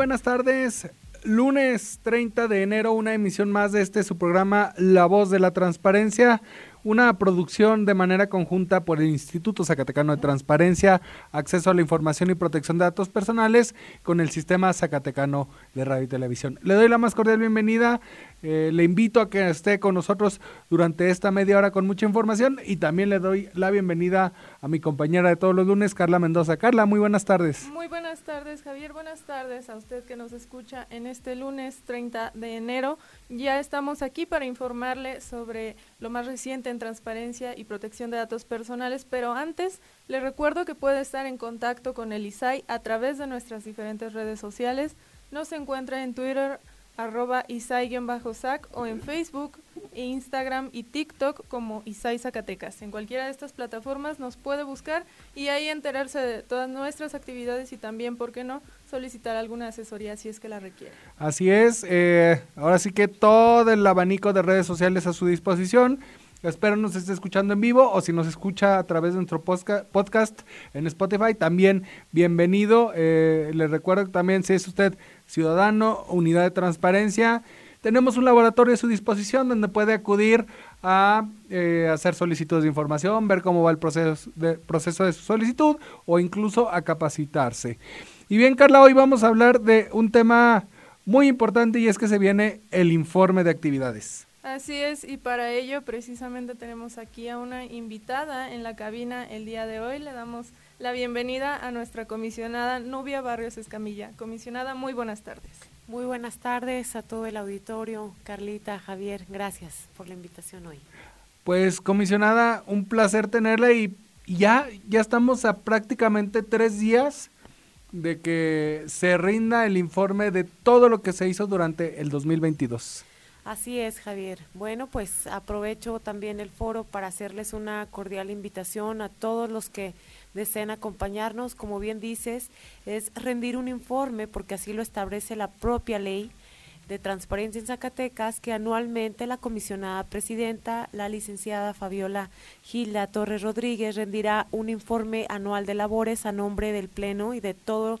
Buenas tardes. Lunes 30 de enero, una emisión más de este su programa La Voz de la Transparencia una producción de manera conjunta por el Instituto Zacatecano de Transparencia, Acceso a la Información y Protección de Datos Personales con el Sistema Zacatecano de Radio y Televisión. Le doy la más cordial bienvenida, eh, le invito a que esté con nosotros durante esta media hora con mucha información y también le doy la bienvenida a mi compañera de todos los lunes, Carla Mendoza. Carla, muy buenas tardes. Muy buenas tardes, Javier. Buenas tardes a usted que nos escucha en este lunes 30 de enero. Ya estamos aquí para informarle sobre lo más reciente en transparencia y protección de datos personales, pero antes le recuerdo que puede estar en contacto con el ISAI a través de nuestras diferentes redes sociales. Nos encuentra en Twitter arroba isai-sac o en Facebook, Instagram y TikTok como Isai Zacatecas. En cualquiera de estas plataformas nos puede buscar y ahí enterarse de todas nuestras actividades y también, ¿por qué no?, solicitar alguna asesoría si es que la requiere. Así es, eh, ahora sí que todo el abanico de redes sociales a su disposición. Espero nos esté escuchando en vivo o si nos escucha a través de nuestro podcast en Spotify, también bienvenido. Eh, le recuerdo también si es usted ciudadano, unidad de transparencia, tenemos un laboratorio a su disposición donde puede acudir a eh, hacer solicitudes de información, ver cómo va el proceso de, proceso de su solicitud o incluso a capacitarse. Y bien, Carla, hoy vamos a hablar de un tema muy importante y es que se viene el informe de actividades. Así es, y para ello precisamente tenemos aquí a una invitada en la cabina el día de hoy. Le damos la bienvenida a nuestra comisionada Nubia Barrios Escamilla. Comisionada, muy buenas tardes. Muy buenas tardes a todo el auditorio, Carlita, Javier, gracias por la invitación hoy. Pues comisionada, un placer tenerla y ya, ya estamos a prácticamente tres días de que se rinda el informe de todo lo que se hizo durante el 2022. Así es, Javier. Bueno, pues aprovecho también el foro para hacerles una cordial invitación a todos los que deseen acompañarnos. Como bien dices, es rendir un informe, porque así lo establece la propia ley de transparencia en Zacatecas, que anualmente la comisionada presidenta, la licenciada Fabiola Gilda Torres Rodríguez, rendirá un informe anual de labores a nombre del Pleno y de todos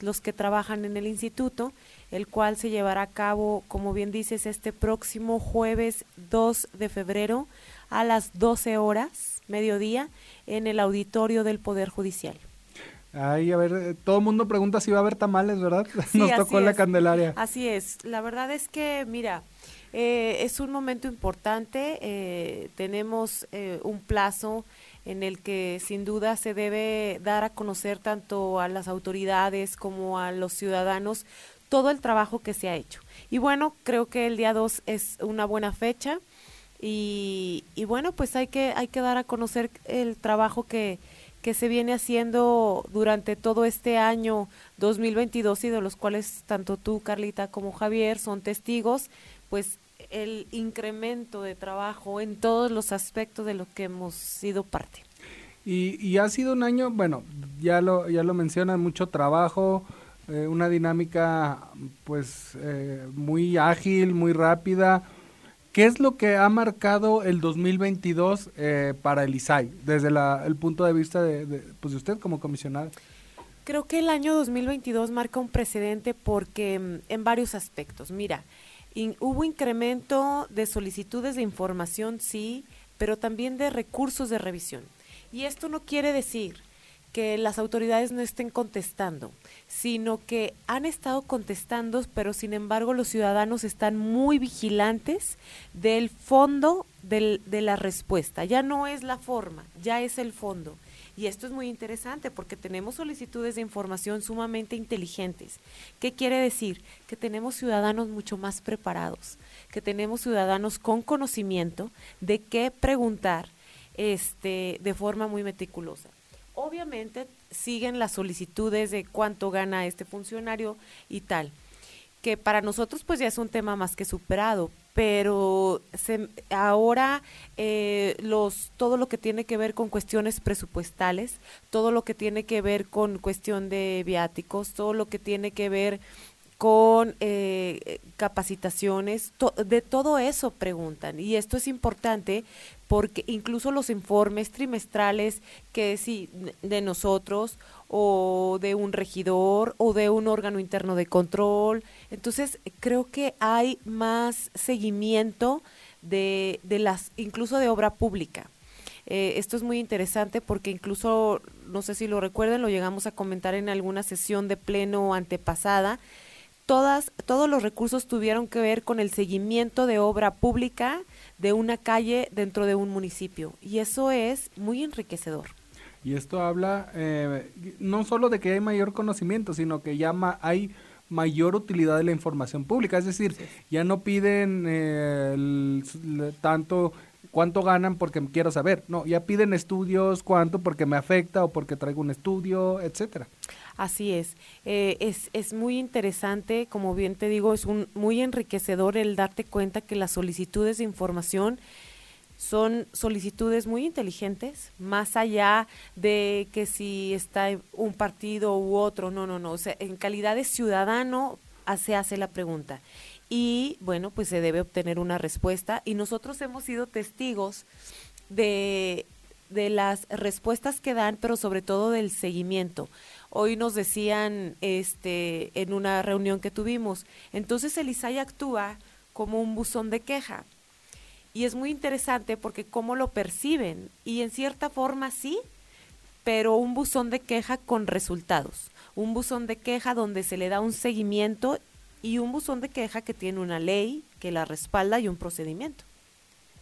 los que trabajan en el instituto el cual se llevará a cabo, como bien dices, este próximo jueves 2 de febrero a las 12 horas, mediodía, en el auditorio del Poder Judicial. Ay, a ver, eh, todo el mundo pregunta si va a haber tamales, ¿verdad? Nos tocó la Candelaria. Así es, la verdad es que, mira, eh, es un momento importante, eh, tenemos un plazo en el que sin duda se debe dar a conocer tanto a las autoridades como a los ciudadanos todo el trabajo que se ha hecho. Y bueno, creo que el día 2 es una buena fecha y, y, bueno, pues hay que, hay que dar a conocer el trabajo que, que se viene haciendo durante todo este año 2022 y de los cuales tanto tú, Carlita, como Javier son testigos, pues el incremento de trabajo en todos los aspectos de lo que hemos sido parte. Y, y ha sido un año, bueno, ya lo, ya lo mencionan, mucho trabajo, eh, una dinámica pues eh, muy ágil, muy rápida. ¿Qué es lo que ha marcado el 2022 eh, para el ISAI desde el punto de vista de, pues, de usted como comisionada? Creo que el año 2022 marca un precedente porque mm, en varios aspectos. Mira, hubo incremento de solicitudes de información, sí, pero también de recursos de revisión. Y esto no quiere decir que las autoridades no estén contestando, sino que han estado contestando, pero sin embargo los ciudadanos están muy vigilantes del fondo de la respuesta. Ya no es la forma, ya es el fondo. Y esto es muy interesante porque tenemos solicitudes de información sumamente inteligentes. ¿Qué quiere decir? Que tenemos ciudadanos mucho más preparados, que tenemos ciudadanos con conocimiento de qué preguntar este, de forma muy meticulosa. Obviamente siguen las solicitudes de cuánto gana este funcionario y tal, que para nosotros pues ya es un tema más que superado, pero ahora eh, los todo lo que tiene que ver con cuestiones presupuestales, todo lo que tiene que ver con cuestión de viáticos, todo lo que tiene que ver con eh, capacitaciones, de todo eso preguntan. Y esto es importante porque incluso los informes trimestrales que si de nosotros o de un regidor o de un órgano interno de control, entonces creo que hay más seguimiento de, de las, incluso de obra pública. Eh, esto es muy interesante porque incluso, no sé si lo recuerden, lo llegamos a comentar en alguna sesión de pleno antepasada, todas, todos los recursos tuvieron que ver con el seguimiento de obra pública de una calle dentro de un municipio. Y eso es muy enriquecedor. Y esto habla eh, no solo de que hay mayor conocimiento, sino que ya hay mayor utilidad de la información pública. Es decir, ya no piden eh, tanto cuánto ganan porque quiero saber. No, ya piden estudios, cuánto porque me afecta o porque traigo un estudio, etcétera. Así es. Eh, es, es muy interesante, como bien te digo, es un, muy enriquecedor el darte cuenta que las solicitudes de información son solicitudes muy inteligentes, más allá de que si está un partido u otro, no, no, no, o sea, en calidad de ciudadano se hace la pregunta. Y bueno, pues se debe obtener una respuesta y nosotros hemos sido testigos de, de las respuestas que dan, pero sobre todo del seguimiento. Hoy nos decían este, en una reunión que tuvimos, entonces el ISAI actúa como un buzón de queja. Y es muy interesante porque cómo lo perciben. Y en cierta forma sí, pero un buzón de queja con resultados. Un buzón de queja donde se le da un seguimiento y un buzón de queja que tiene una ley que la respalda y un procedimiento.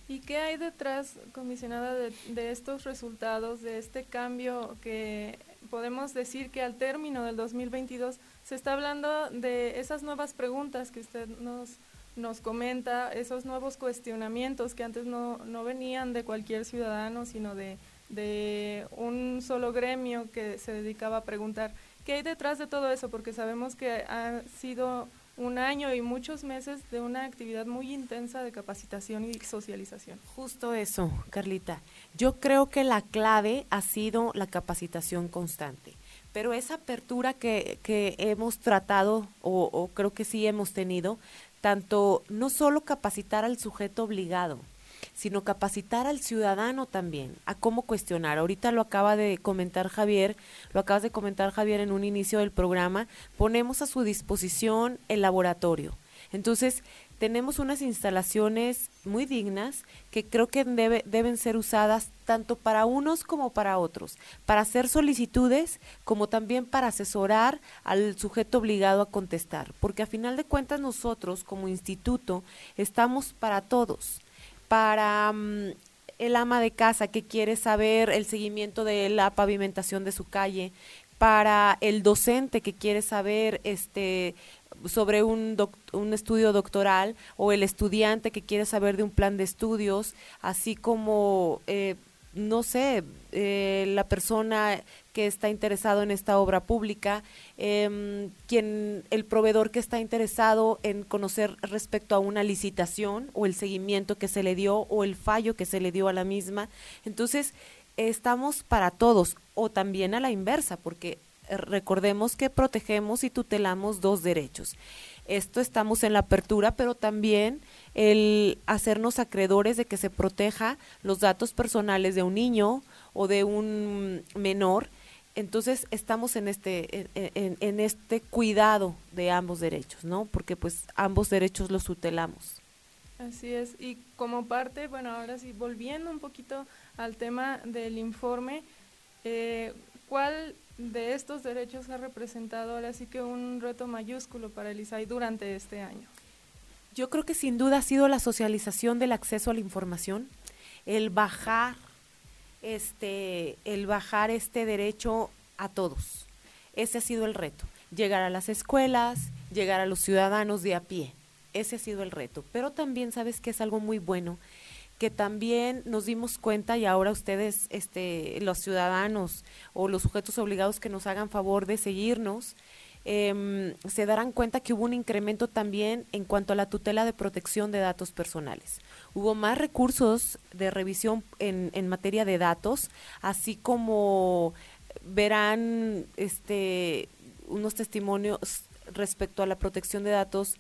¿Y qué hay detrás, comisionada, de, de estos resultados, de este cambio que podemos decir que al término del 2022 se está hablando de esas nuevas preguntas que usted nos, nos comenta, esos nuevos cuestionamientos que antes no, no venían de cualquier ciudadano, sino de, de un solo gremio que se dedicaba a preguntar. ¿Qué hay detrás de todo eso? Porque sabemos que ha sido un año y muchos meses de una actividad muy intensa de capacitación y socialización. Justo eso, Carlita. Yo creo que la clave ha sido la capacitación constante, pero esa apertura que, que hemos tratado, o, o creo que sí hemos tenido, tanto no solo capacitar al sujeto obligado, sino capacitar al ciudadano también a cómo cuestionar. Ahorita lo acaba de comentar Javier, lo acabas de comentar Javier en un inicio del programa, ponemos a su disposición el laboratorio. Entonces, tenemos unas instalaciones muy dignas que creo que debe, deben ser usadas tanto para unos como para otros, para hacer solicitudes como también para asesorar al sujeto obligado a contestar, porque a final de cuentas nosotros como instituto estamos para todos para mm, el ama de casa que quiere saber el seguimiento de la pavimentación de su calle, para el docente que quiere saber este sobre un, un estudio doctoral o el estudiante que quiere saber de un plan de estudios, así como eh, no sé, eh, la persona que está interesado en esta obra pública, eh, quien, el proveedor que está interesado en conocer respecto a una licitación o el seguimiento que se le dio o el fallo que se le dio a la misma. Entonces, estamos para todos o también a la inversa, porque eh, recordemos que protegemos y tutelamos dos derechos. Esto estamos en la apertura, pero también el hacernos acreedores de que se proteja los datos personales de un niño o de un menor. Entonces estamos en este, en, en este cuidado de ambos derechos, ¿no? Porque pues ambos derechos los tutelamos. Así es, y como parte, bueno, ahora sí, volviendo un poquito al tema del informe, eh, ¿cuál de estos derechos ha representado ahora sí que un reto mayúsculo para el ISAI durante este año? Yo creo que sin duda ha sido la socialización del acceso a la información, el bajar este, el bajar este derecho a todos. Ese ha sido el reto. Llegar a las escuelas, llegar a los ciudadanos de a pie. Ese ha sido el reto. Pero también sabes que es algo muy bueno que también nos dimos cuenta y ahora ustedes, este, los ciudadanos o los sujetos obligados que nos hagan favor de seguirnos, em, se darán cuenta que hubo un incremento también en cuanto a la tutela de protección de datos personales. Hubo más recursos de revisión en, en materia de datos, así como verán este unos testimonios respecto a la protección de datos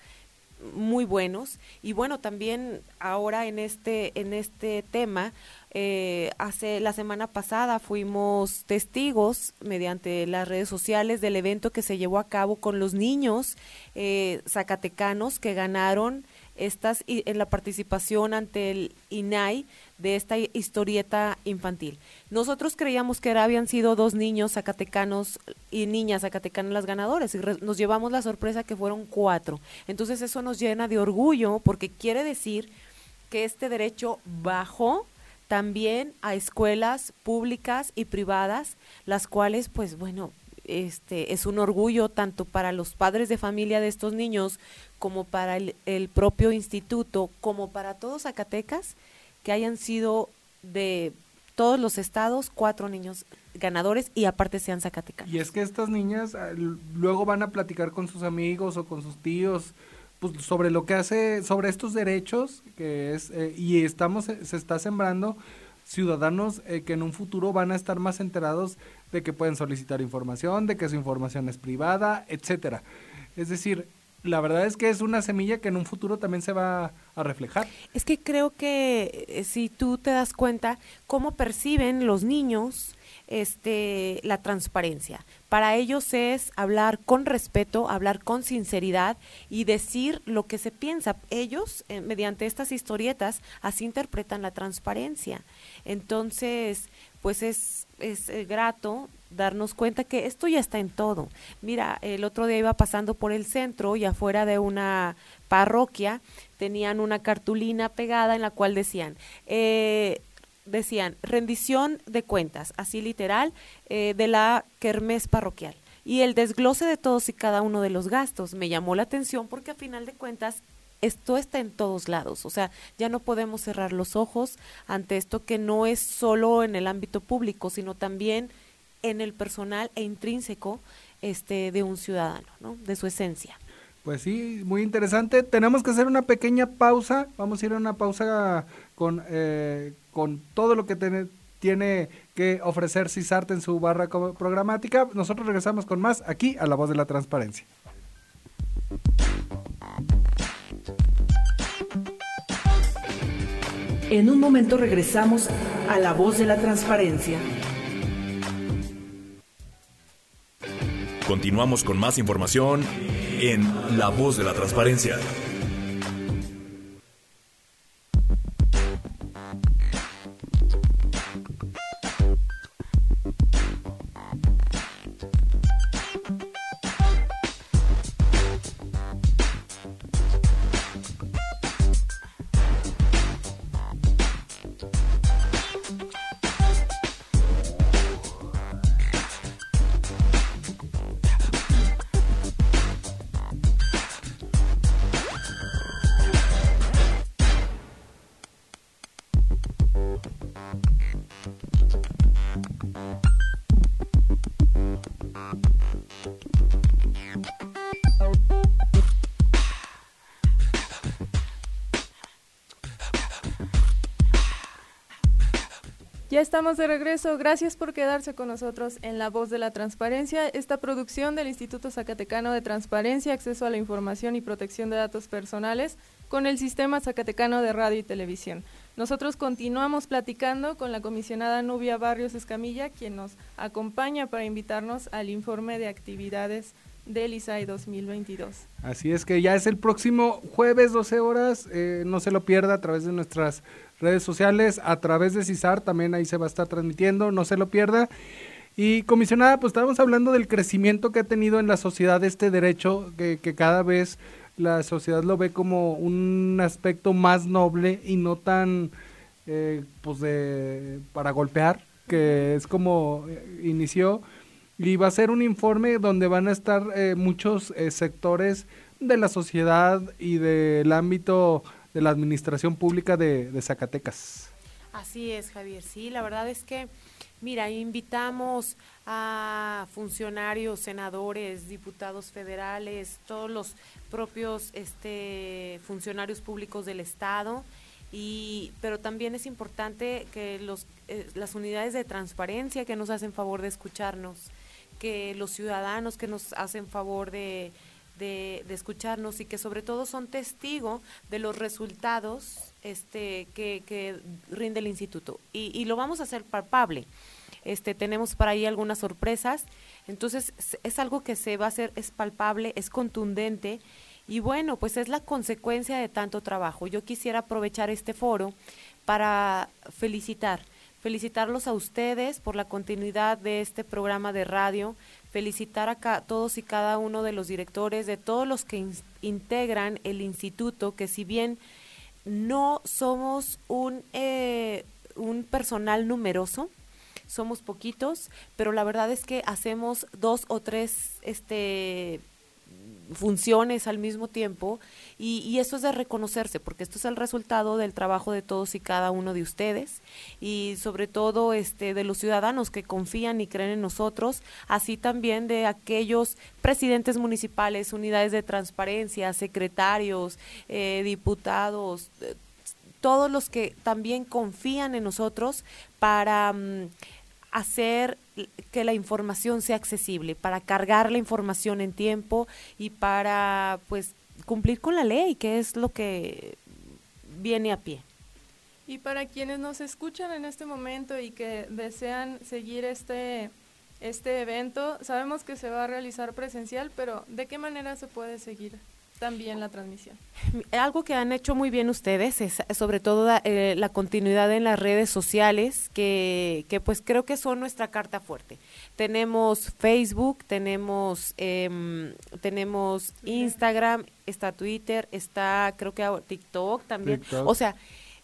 muy buenos y bueno también ahora en este en este tema eh, hace la semana pasada fuimos testigos mediante las redes sociales del evento que se llevó a cabo con los niños eh, zacatecanos que ganaron estas en la participación ante el INAI de esta historieta infantil. Nosotros creíamos que habían sido dos niños zacatecanos y niñas zacatecanas las ganadoras y nos llevamos la sorpresa que fueron cuatro. Entonces eso nos llena de orgullo porque quiere decir que este derecho bajó también a escuelas públicas y privadas, las cuales, pues bueno, este es un orgullo tanto para los padres de familia de estos niños como para el, propio instituto, como para todos Zacatecas, que hayan sido de todos los estados cuatro niños ganadores y aparte sean zacatecanos. Y es que estas niñas luego van a platicar con sus amigos o con sus tíos pues, sobre lo que hace, sobre estos derechos que es eh, y estamos se está sembrando ciudadanos eh, que en un futuro van a estar más enterados de que pueden solicitar información, de que su información es privada, etcétera. Es decir, la verdad es que es una semilla que en un futuro también se va a reflejar. Es que creo que eh, si tú te das cuenta cómo perciben los niños este la transparencia. Para ellos es hablar con respeto, hablar con sinceridad y decir lo que se piensa. Ellos eh, mediante estas historietas así interpretan la transparencia. Entonces, pues es es eh, grato darnos cuenta que esto ya está en todo. Mira, el otro día iba pasando por el centro y afuera de una parroquia tenían una cartulina pegada en la cual decían, eh, decían, rendición de cuentas, así literal, eh, de la kermés parroquial. Y el desglose de todos y cada uno de los gastos me llamó la atención porque a final de cuentas esto está en todos lados, o sea, ya no podemos cerrar los ojos ante esto que no es solo en el ámbito público, sino también en el personal e intrínseco este, de un ciudadano, ¿no? de su esencia. Pues sí, muy interesante. Tenemos que hacer una pequeña pausa. Vamos a ir a una pausa con, eh, con todo lo que tiene que ofrecer CISART en su barra programática. Nosotros regresamos con más aquí a La Voz de la Transparencia. En un momento regresamos a La Voz de la Transparencia. Continuamos con más información en La Voz de la Transparencia. Ya estamos de regreso. Gracias por quedarse con nosotros en La Voz de la Transparencia, esta producción del Instituto Zacatecano de Transparencia, Acceso a la Información y Protección de Datos Personales con el Sistema Zacatecano de Radio y Televisión. Nosotros continuamos platicando con la comisionada Nubia Barrios Escamilla, quien nos acompaña para invitarnos al informe de actividades del ISAI 2022. Así es que ya es el próximo jueves 12 horas, eh, no se lo pierda a través de nuestras redes sociales, a través de CISAR, también ahí se va a estar transmitiendo, no se lo pierda. Y comisionada, pues estábamos hablando del crecimiento que ha tenido en la sociedad este derecho, que, cada vez la sociedad lo ve como un aspecto más noble y no tan, eh, pues, de, para golpear, que es como eh, inició. Y va a ser un informe donde van a estar eh, muchos sectores de la sociedad y del ámbito de la Administración Pública de, Zacatecas. Así es, Javier. Sí, la verdad es que, mira, invitamos a funcionarios, senadores, diputados federales, todos los propios este, funcionarios públicos del Estado, y, pero también es importante que los, eh, las unidades de transparencia que nos hacen favor de escucharnos, que los ciudadanos que nos hacen favor de, de, escucharnos y que sobre todo son testigo de los resultados este, que, que rinde el instituto. Y, y, lo vamos a hacer palpable. Este, tenemos para ahí algunas sorpresas. Entonces es algo que se va a hacer, es palpable, es contundente. Y bueno, pues es la consecuencia de tanto trabajo. Yo quisiera aprovechar este foro para felicitar, felicitarlos a ustedes por la continuidad de este programa de radio, felicitar a todos y cada uno de los directores, de todos los que integran el instituto, que si bien no somos un, eh, un personal numeroso, somos poquitos, pero la verdad es que hacemos dos o tres este funciones al mismo tiempo y, y, eso es de reconocerse porque esto es el resultado del trabajo de todos y cada uno de ustedes y sobre todo este de los ciudadanos que confían y creen en nosotros así también de aquellos presidentes municipales unidades de transparencia secretarios eh, diputados eh, todos los que también confían en nosotros para mm, hacer que la información sea accesible, para cargar la información en tiempo y para pues cumplir con la ley, que es lo que viene a pie. Y para quienes nos escuchan en este momento y que desean seguir este este evento, sabemos que se va a realizar presencial, pero ¿de qué manera se puede seguir? También la transmisión. Algo que han hecho muy bien ustedes es sobre todo eh, la continuidad en las redes sociales, que, que, pues creo que son nuestra carta fuerte. Tenemos Facebook, tenemos, eh, tenemos Instagram, está Twitter, está creo que TikTok también. O sea,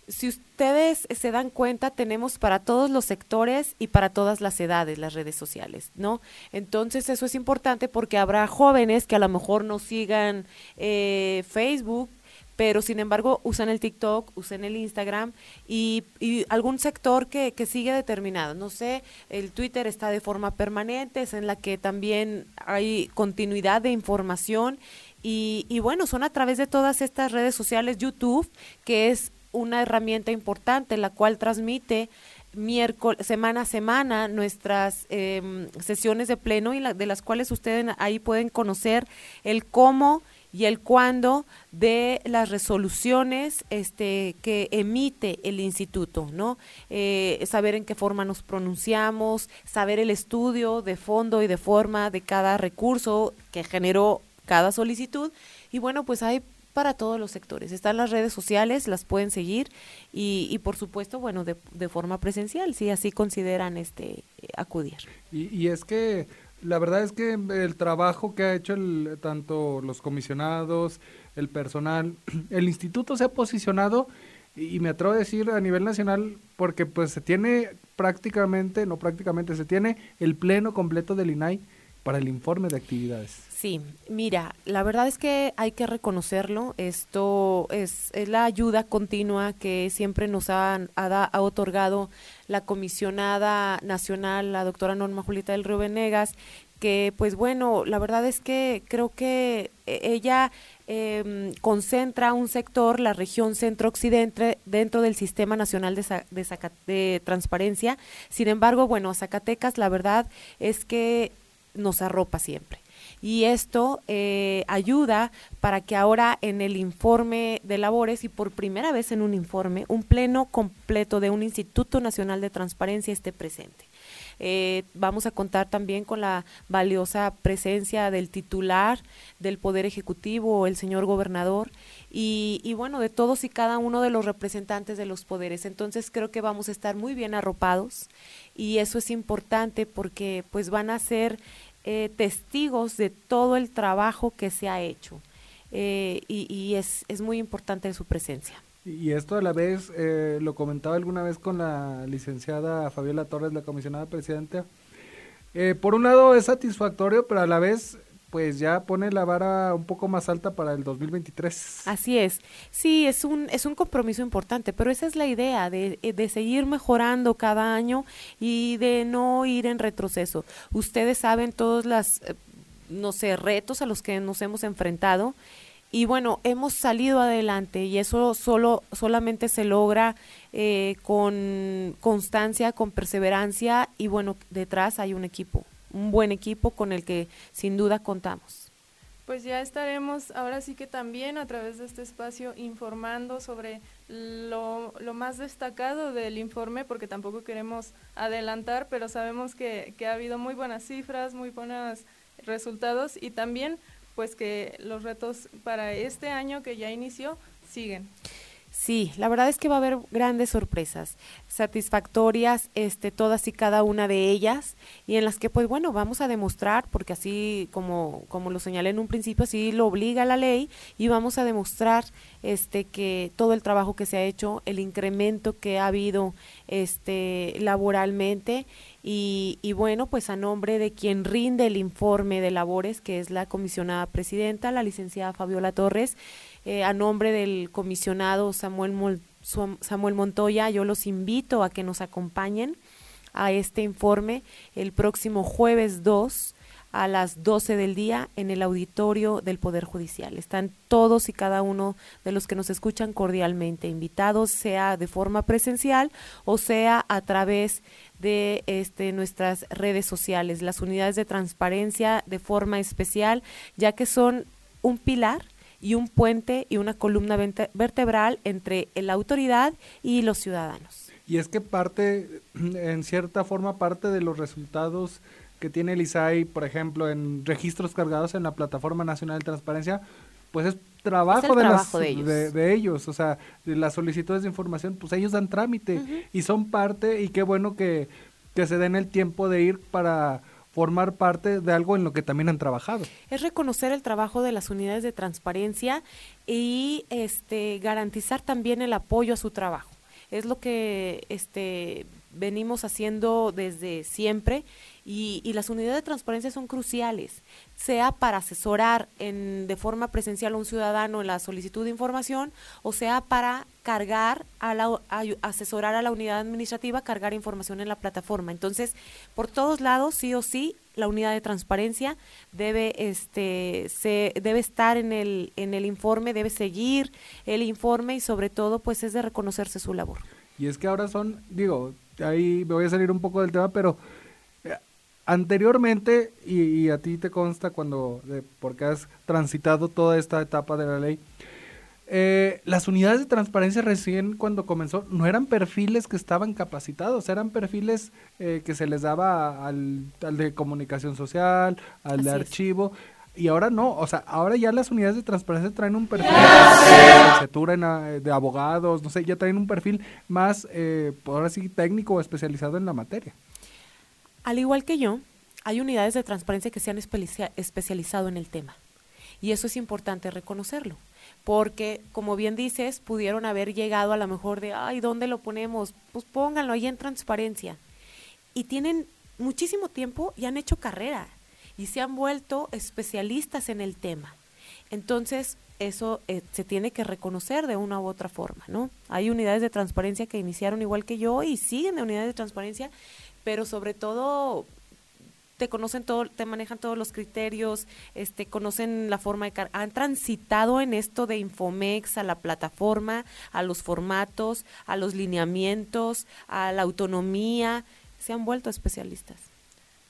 si ustedes se dan cuenta, tenemos para todos los sectores y para todas las edades las redes sociales, ¿no? Entonces eso es importante porque habrá jóvenes que a lo mejor no sigan eh, Facebook, pero sin embargo usan el TikTok, usan el Instagram y, algún sector que, que, sigue determinado. No sé, el Twitter está de forma permanente, es en la que también hay continuidad de información y, y bueno, son a través de todas estas redes sociales, YouTube, que es una herramienta importante, la cual transmite miércoles, semana a semana nuestras eh, sesiones de pleno y la, de las cuales ustedes ahí pueden conocer el cómo y el cuándo de las resoluciones este, que emite el instituto, ¿no? Eh, saber en qué forma nos pronunciamos, saber el estudio de fondo y de forma de cada recurso que generó cada solicitud. Y bueno, pues hay para todos los sectores. Están las redes sociales, las pueden seguir y, y por supuesto, bueno, de, forma presencial, si así consideran este acudir. Y, y, es que la verdad es que el trabajo que ha hecho el, tanto los comisionados, el personal, el instituto se ha posicionado y me atrevo a decir a nivel nacional porque pues se tiene prácticamente, no prácticamente, se tiene el pleno completo del INAI para el informe de actividades. Sí, mira, la verdad es que hay que reconocerlo. Esto es, es la ayuda continua que siempre nos ha, otorgado la comisionada nacional, la doctora Norma Julieta del Río Venegas, que pues bueno, la verdad es que creo que ella eh, concentra un sector, la región centro-occidente, dentro del Sistema Nacional de, de, de Transparencia. Sin embargo, bueno, Zacatecas, la verdad es que nos arropa siempre. Y esto eh, ayuda para que ahora en el informe de labores y por primera vez en un informe, un pleno completo de un Instituto Nacional de Transparencia esté presente. Eh, vamos a contar también con la valiosa presencia del titular del Poder Ejecutivo, el señor gobernador, y, y, bueno, de todos y cada uno de los representantes de los poderes. Entonces creo que vamos a estar muy bien arropados y eso es importante porque pues van a ser eh, testigos de todo el trabajo que se ha hecho eh, y, es, es, muy importante su presencia. Y esto a la vez, eh, lo comentaba alguna vez con la licenciada Fabiola Torres, la comisionada presidenta, por un lado es satisfactorio, pero a la vez pues ya pone la vara un poco más alta para el 2023. Así es. Sí, es un, es un compromiso importante, pero esa es la idea, de, eh, de seguir mejorando cada año y de no ir en retroceso. Ustedes saben todos los, eh, no sé, retos a los que nos hemos enfrentado y bueno, hemos salido adelante y eso solo solamente se logra eh, con constancia, con perseverancia y bueno, detrás hay un equipo, un buen equipo con el que sin duda contamos. Pues ya estaremos ahora sí que también a través de este espacio informando sobre lo, lo, más destacado del informe, porque tampoco queremos adelantar, pero sabemos que, que ha habido muy buenas cifras, muy buenos resultados y también pues que los retos para este año que ya inició siguen. Sí, la verdad es que va a haber grandes sorpresas, satisfactorias, este, todas y cada una de ellas, y en las que, pues bueno, vamos a demostrar, porque así como, como lo señalé en un principio, así lo obliga la ley, y vamos a demostrar este, que todo el trabajo que se ha hecho, el incremento que ha habido este, laboralmente, y, y, bueno, pues a nombre de quien rinde el informe de labores, que es la comisionada presidenta, la licenciada Fabiola Torres, eh, a nombre del comisionado Samuel, Samuel Montoya, yo los invito a que nos acompañen a este informe el próximo jueves 2 a las 12 del día en el auditorio del Poder Judicial. Están todos y cada uno de los que nos escuchan cordialmente invitados, sea de forma presencial o sea a través de este, nuestras redes sociales, las unidades de transparencia de forma especial, ya que son un pilar y un puente y una columna vertebral entre la autoridad y los ciudadanos. Y es que parte, en cierta forma, parte de los resultados que tiene el ISAI, por ejemplo, en registros cargados en la Plataforma Nacional de Transparencia, pues es trabajo, de, ellos. De, ellos. o sea, de las solicitudes de información, pues ellos dan trámite y son parte y qué bueno que, que se den el tiempo de ir para formar parte de algo en lo que también han trabajado. Es reconocer el trabajo de las unidades de transparencia y este garantizar también el apoyo a su trabajo. Es lo que este venimos haciendo desde siempre y, y, las unidades de transparencia son cruciales, sea para asesorar en, de forma presencial a un ciudadano en la solicitud de información o sea para cargar, a la, asesorar a la unidad administrativa, cargar información en la plataforma. Entonces, por todos lados, sí o sí, la unidad de transparencia debe, este, se, debe estar en el, en el informe, debe seguir el informe y sobre todo, pues es de reconocerse su labor. Y es que ahora son, digo, ahí me voy a salir un poco del tema, pero eh, anteriormente, y, a ti te consta cuando, porque has transitado toda esta etapa de la ley, eh, las unidades de transparencia recién cuando comenzó no eran perfiles que estaban capacitados, eran perfiles eh, que se les daba al, de comunicación social, al de archivo, y ahora no, o sea, ahora ya las unidades de transparencia traen un perfil de, de abogados, no sé, ya traen un perfil más, eh, ahora sí, técnico o especializado en la materia. Al igual que yo, hay unidades de transparencia que se han especializado en el tema. Y eso es importante reconocerlo. Porque, como bien dices, pudieron haber llegado a lo mejor de, ay, ¿dónde lo ponemos? Pues pónganlo ahí en transparencia. Y tienen muchísimo tiempo y han hecho carrera y se han vuelto especialistas en el tema. Entonces, eso eh, se tiene que reconocer de una u otra forma, ¿no? Hay unidades de transparencia que iniciaron igual que yo y siguen de unidades de transparencia, pero sobre todo te conocen todo, te manejan todos los criterios, este, conocen la forma de han transitado en esto de Infomex a la plataforma, a los formatos, a los lineamientos, a la autonomía, se han vuelto especialistas.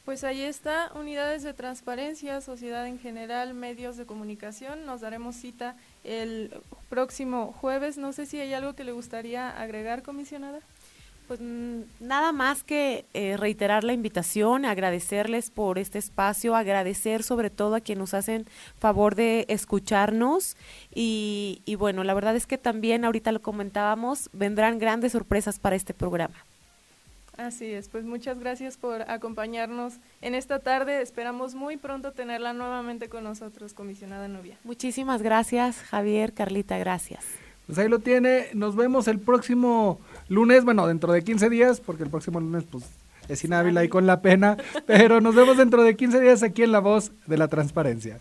Pues ahí está, unidades de transparencia, sociedad en general, medios de comunicación. Nos daremos cita el próximo jueves. No sé si hay algo que le gustaría agregar, comisionada. Pues nada más que eh, reiterar la invitación, agradecerles por este espacio, agradecer sobre todo a quienes nos hacen favor de escucharnos y, y bueno, la verdad es que también ahorita lo comentábamos, vendrán grandes sorpresas para este programa. Así es, pues muchas gracias por acompañarnos en esta tarde. Esperamos muy pronto tenerla nuevamente con nosotros, comisionada Nubia. Muchísimas gracias, Javier, Carlita, gracias. Pues ahí lo tiene. Nos vemos el próximo lunes, bueno, dentro de 15 días, porque el próximo lunes pues es inhábil y con la pena, pero nos vemos dentro de 15 días aquí en La Voz de la Transparencia.